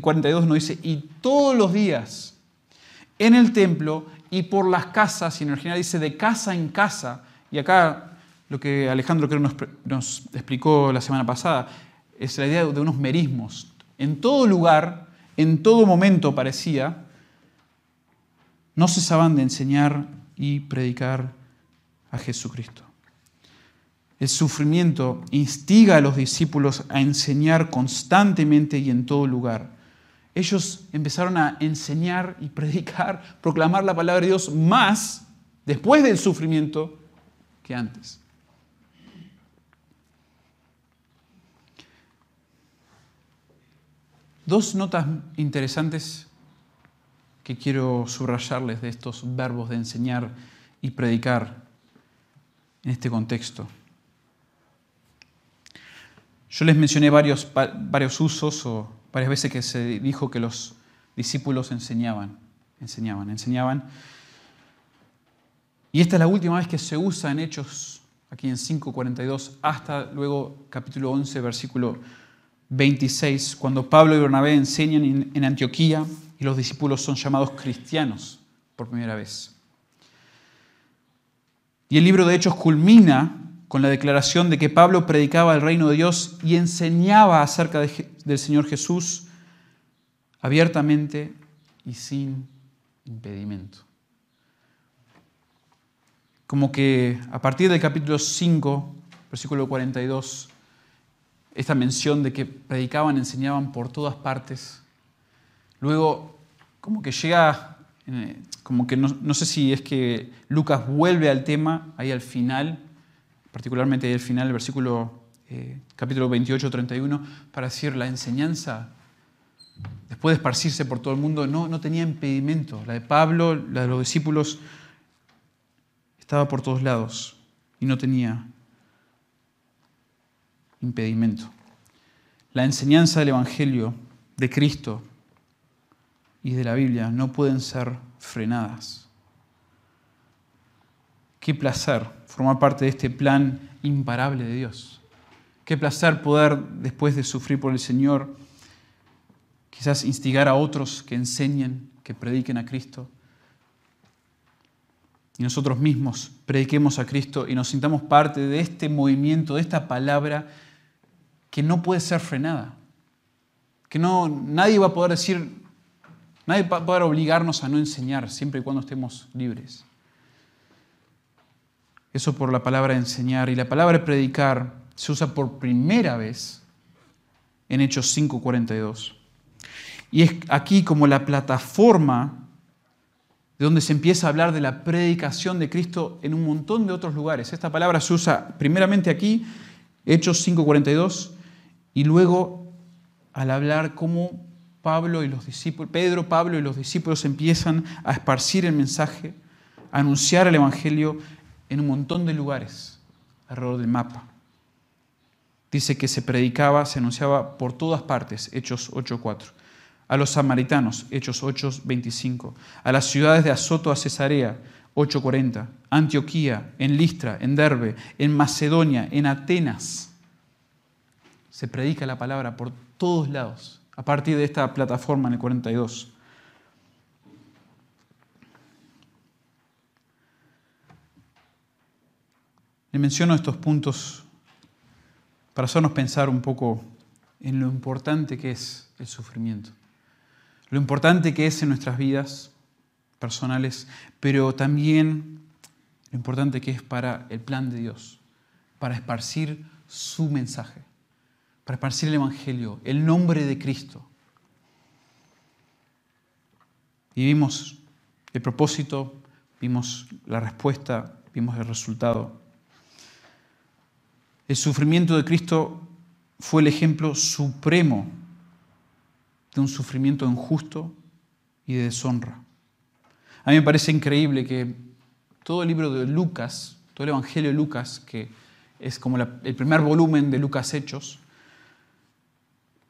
42 nos dice, y todos los días en el templo y por las casas, y en original dice de casa en casa, y acá lo que Alejandro creo nos, nos explicó la semana pasada, es la idea de unos merismos. En todo lugar, en todo momento parecía, no cesaban de enseñar y predicar a Jesucristo. El sufrimiento instiga a los discípulos a enseñar constantemente y en todo lugar. Ellos empezaron a enseñar y predicar, proclamar la palabra de Dios más después del sufrimiento que antes. Dos notas interesantes que quiero subrayarles de estos verbos de enseñar y predicar en este contexto. Yo les mencioné varios, varios usos o varias veces que se dijo que los discípulos enseñaban, enseñaban, enseñaban. Y esta es la última vez que se usa en Hechos, aquí en 5.42, hasta luego capítulo 11, versículo 26, cuando Pablo y Bernabé enseñan en Antioquía y los discípulos son llamados cristianos por primera vez. Y el libro de Hechos culmina con la declaración de que Pablo predicaba el reino de Dios y enseñaba acerca del Señor Jesús abiertamente y sin impedimento. Como que a partir del capítulo 5, versículo 42, esta mención de que predicaban, enseñaban por todas partes. Luego, como que llega, eh, como que no, sé si es que Lucas vuelve al tema ahí al final, particularmente ahí al final, el versículo eh, capítulo 28, 31, para decir la enseñanza, después de esparcirse por todo el mundo, no, no tenía impedimento. La de Pablo, la de los discípulos, estaba por todos lados y no tenía impedimento. La enseñanza del Evangelio de Cristo y de la Biblia no pueden ser frenadas. Qué placer formar parte de este plan imparable de Dios. Qué placer poder, después de sufrir por el Señor, quizás instigar a otros que enseñen, que prediquen a Cristo. Y nosotros mismos prediquemos a Cristo y nos sintamos parte de este movimiento, de esta palabra que no puede ser frenada. Que no, nadie va a poder decir, nadie va a poder obligarnos a no enseñar siempre y cuando estemos libres. Eso por la palabra enseñar. Y la palabra predicar se usa por primera vez en Hechos 5:42. Y es aquí como la plataforma de donde se empieza a hablar de la predicación de Cristo en un montón de otros lugares. Esta palabra se usa primeramente aquí, Hechos 5:42, y luego, al hablar cómo Pablo y los discípulos, Pedro, Pablo y los discípulos empiezan a esparcir el mensaje, a anunciar el Evangelio en un montón de lugares alrededor del mapa. Dice que se predicaba, se anunciaba por todas partes, Hechos 8.4. A los samaritanos, Hechos 8.25. A las ciudades de Azoto a Cesarea, 8.40. Antioquía, en Listra, en Derbe, en Macedonia, en Atenas se predica la palabra por todos lados, a partir de esta plataforma en el 42. Le menciono estos puntos para hacernos pensar un poco en lo importante que es el sufrimiento, lo importante que es en nuestras vidas personales, pero también lo importante que es para el plan de Dios, para esparcir su mensaje para el Evangelio, el nombre de Cristo. Y vimos el propósito, vimos la respuesta, vimos el resultado. El sufrimiento de Cristo fue el ejemplo supremo de un sufrimiento injusto y de deshonra. A mí me parece increíble que todo el libro de Lucas, todo el Evangelio de Lucas, que es como el primer volumen de Lucas Hechos,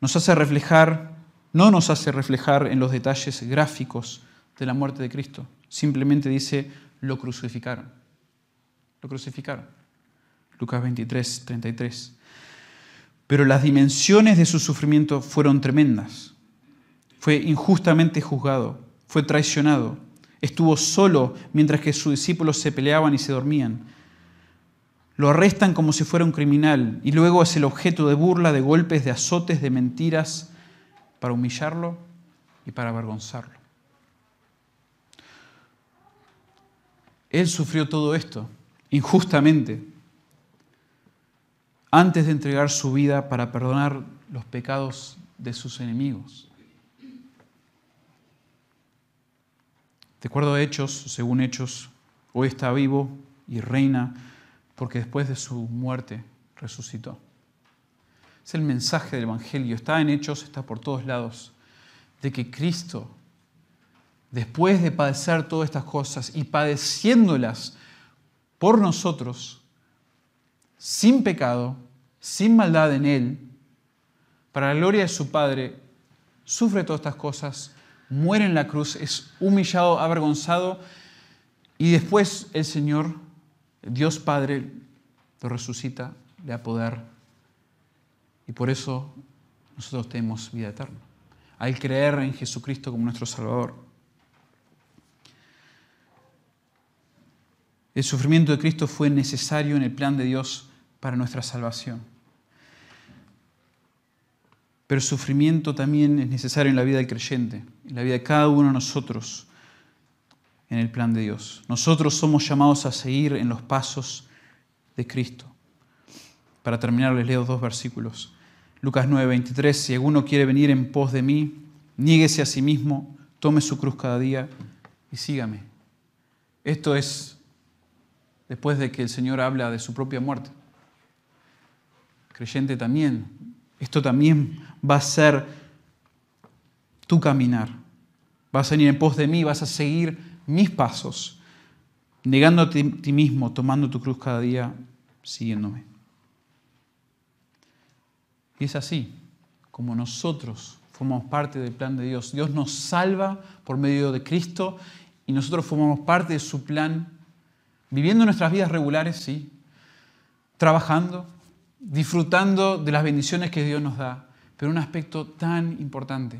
nos hace reflejar, no nos hace reflejar en los detalles gráficos de la muerte de Cristo. Simplemente dice, lo crucificaron. Lo crucificaron. Lucas 23, 33. Pero las dimensiones de su sufrimiento fueron tremendas. Fue injustamente juzgado, fue traicionado, estuvo solo mientras que sus discípulos se peleaban y se dormían. Lo arrestan como si fuera un criminal y luego es el objeto de burla, de golpes, de azotes, de mentiras, para humillarlo y para avergonzarlo. Él sufrió todo esto injustamente antes de entregar su vida para perdonar los pecados de sus enemigos. De acuerdo a Hechos, según Hechos, hoy está vivo y reina porque después de su muerte resucitó. Es el mensaje del Evangelio, está en Hechos, está por todos lados, de que Cristo, después de padecer todas estas cosas y padeciéndolas por nosotros, sin pecado, sin maldad en Él, para la gloria de su Padre, sufre todas estas cosas, muere en la cruz, es humillado, avergonzado, y después el Señor Dios Padre lo resucita, le da poder y por eso nosotros tenemos vida eterna. Al creer en Jesucristo como nuestro Salvador. El sufrimiento de Cristo fue necesario en el plan de Dios para nuestra salvación. Pero el sufrimiento también es necesario en la vida del creyente, en la vida de cada uno de nosotros en el plan de Dios. Nosotros somos llamados a seguir en los pasos de Cristo. Para terminar, les leo dos versículos. Lucas 9, 23, si alguno quiere venir en pos de mí, niéguese a sí mismo, tome su cruz cada día y sígame. Esto es después de que el Señor habla de su propia muerte. Creyente también, esto también va a ser tu caminar. Vas a venir en pos de mí, vas a seguir mis pasos, negando a ti, mismo, tomando tu cruz cada día, siguiéndome. Y es así como nosotros formamos parte del plan de Dios. Dios nos salva por medio de Cristo y nosotros formamos parte de su plan, viviendo nuestras vidas regulares, sí, trabajando, disfrutando de las bendiciones que Dios nos da, pero un aspecto tan importante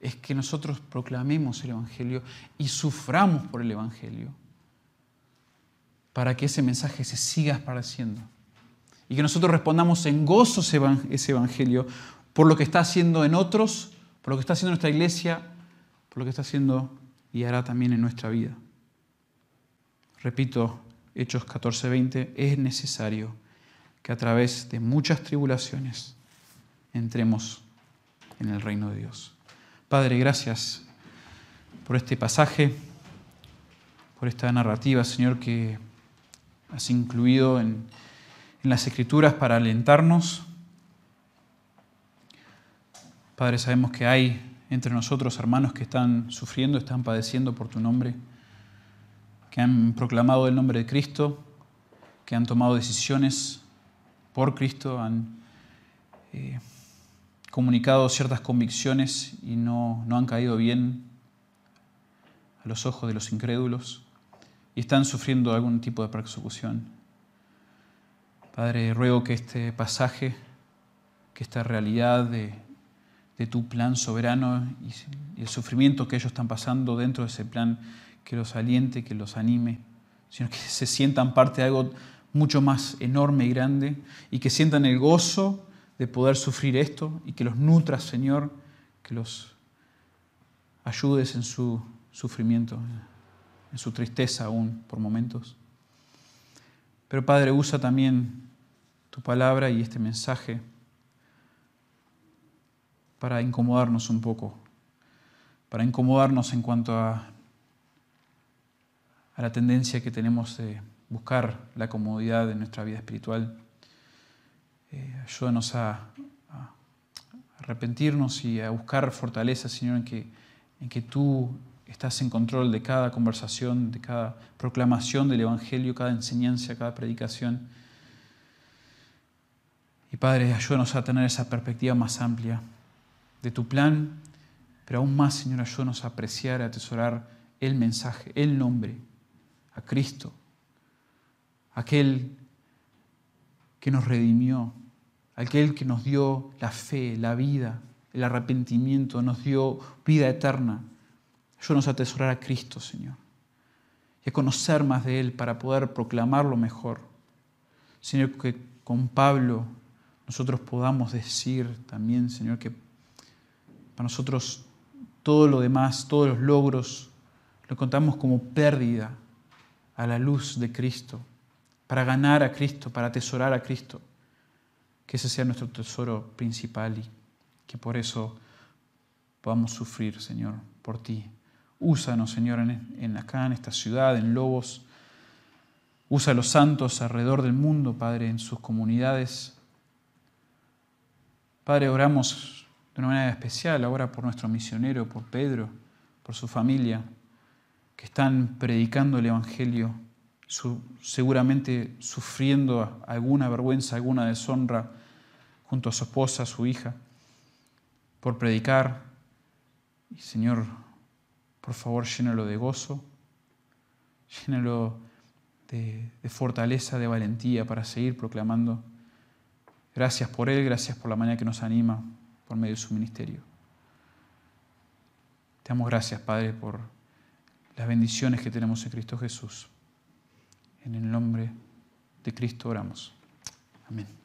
es que nosotros proclamemos el Evangelio y suframos por el Evangelio para que ese mensaje se siga esparciendo y que nosotros respondamos en gozo ese Evangelio por lo que está haciendo en otros, por lo que está haciendo nuestra iglesia, por lo que está haciendo y hará también en nuestra vida. Repito, Hechos 14:20, es necesario que a través de muchas tribulaciones entremos en el reino de Dios. Padre, gracias por este pasaje, por esta narrativa, Señor, que has incluido en, las Escrituras para alentarnos. Padre, sabemos que hay entre nosotros hermanos que están sufriendo, están padeciendo por tu nombre, que han proclamado el nombre de Cristo, que han tomado decisiones por Cristo, han eh, comunicado ciertas convicciones y no, no han caído bien a los ojos de los incrédulos y están sufriendo algún tipo de persecución. Padre, ruego que este pasaje, que esta realidad de, de tu plan soberano y el sufrimiento que ellos están pasando dentro de ese plan, que los aliente, que los anime, sino que se sientan parte de algo mucho más enorme y grande y que sientan el gozo de poder sufrir esto y que los nutras, Señor, que los ayudes en su sufrimiento, en su tristeza aún por momentos. Pero Padre, usa también tu palabra y este mensaje para incomodarnos un poco, para incomodarnos en cuanto a, a la tendencia que tenemos de buscar la comodidad de nuestra vida espiritual eh, ayúdanos a, arrepentirnos y a buscar fortaleza, Señor, en que, en que tú estás en control de cada conversación, de cada proclamación del Evangelio, cada enseñanza, cada predicación. Y Padre, ayúdanos a tener esa perspectiva más amplia de tu plan, pero aún más, Señor, ayúdanos a apreciar, a atesorar el mensaje, el nombre, a Cristo, aquel que nos redimió, aquel que nos dio la fe, la vida, el arrepentimiento, nos dio vida eterna. Ayúdanos a atesorar a Cristo, Señor, y a conocer más de Él para poder proclamarlo mejor. Señor, que con Pablo nosotros podamos decir también, Señor, que para nosotros todo lo demás, todos los logros, lo contamos como pérdida a la luz de Cristo, para ganar a Cristo, para atesorar a Cristo. Que ese sea nuestro tesoro principal y que por eso podamos sufrir, Señor, por ti. Úsanos, Señor, en, acá, en esta ciudad, en Lobos. Usa a los santos alrededor del mundo, Padre, en sus comunidades. Padre, oramos de una manera especial ahora por nuestro misionero, por Pedro, por su familia, que están predicando el Evangelio, seguramente sufriendo alguna vergüenza, alguna deshonra junto a su esposa, su hija, por predicar. Y Señor, por favor, llénalo de gozo, llénalo de, de fortaleza, de valentía para seguir proclamando. Gracias por Él, gracias por la manera que nos anima por medio de su ministerio. Te damos gracias, Padre, por las bendiciones que tenemos en Cristo Jesús. En el nombre de Cristo oramos. Amén.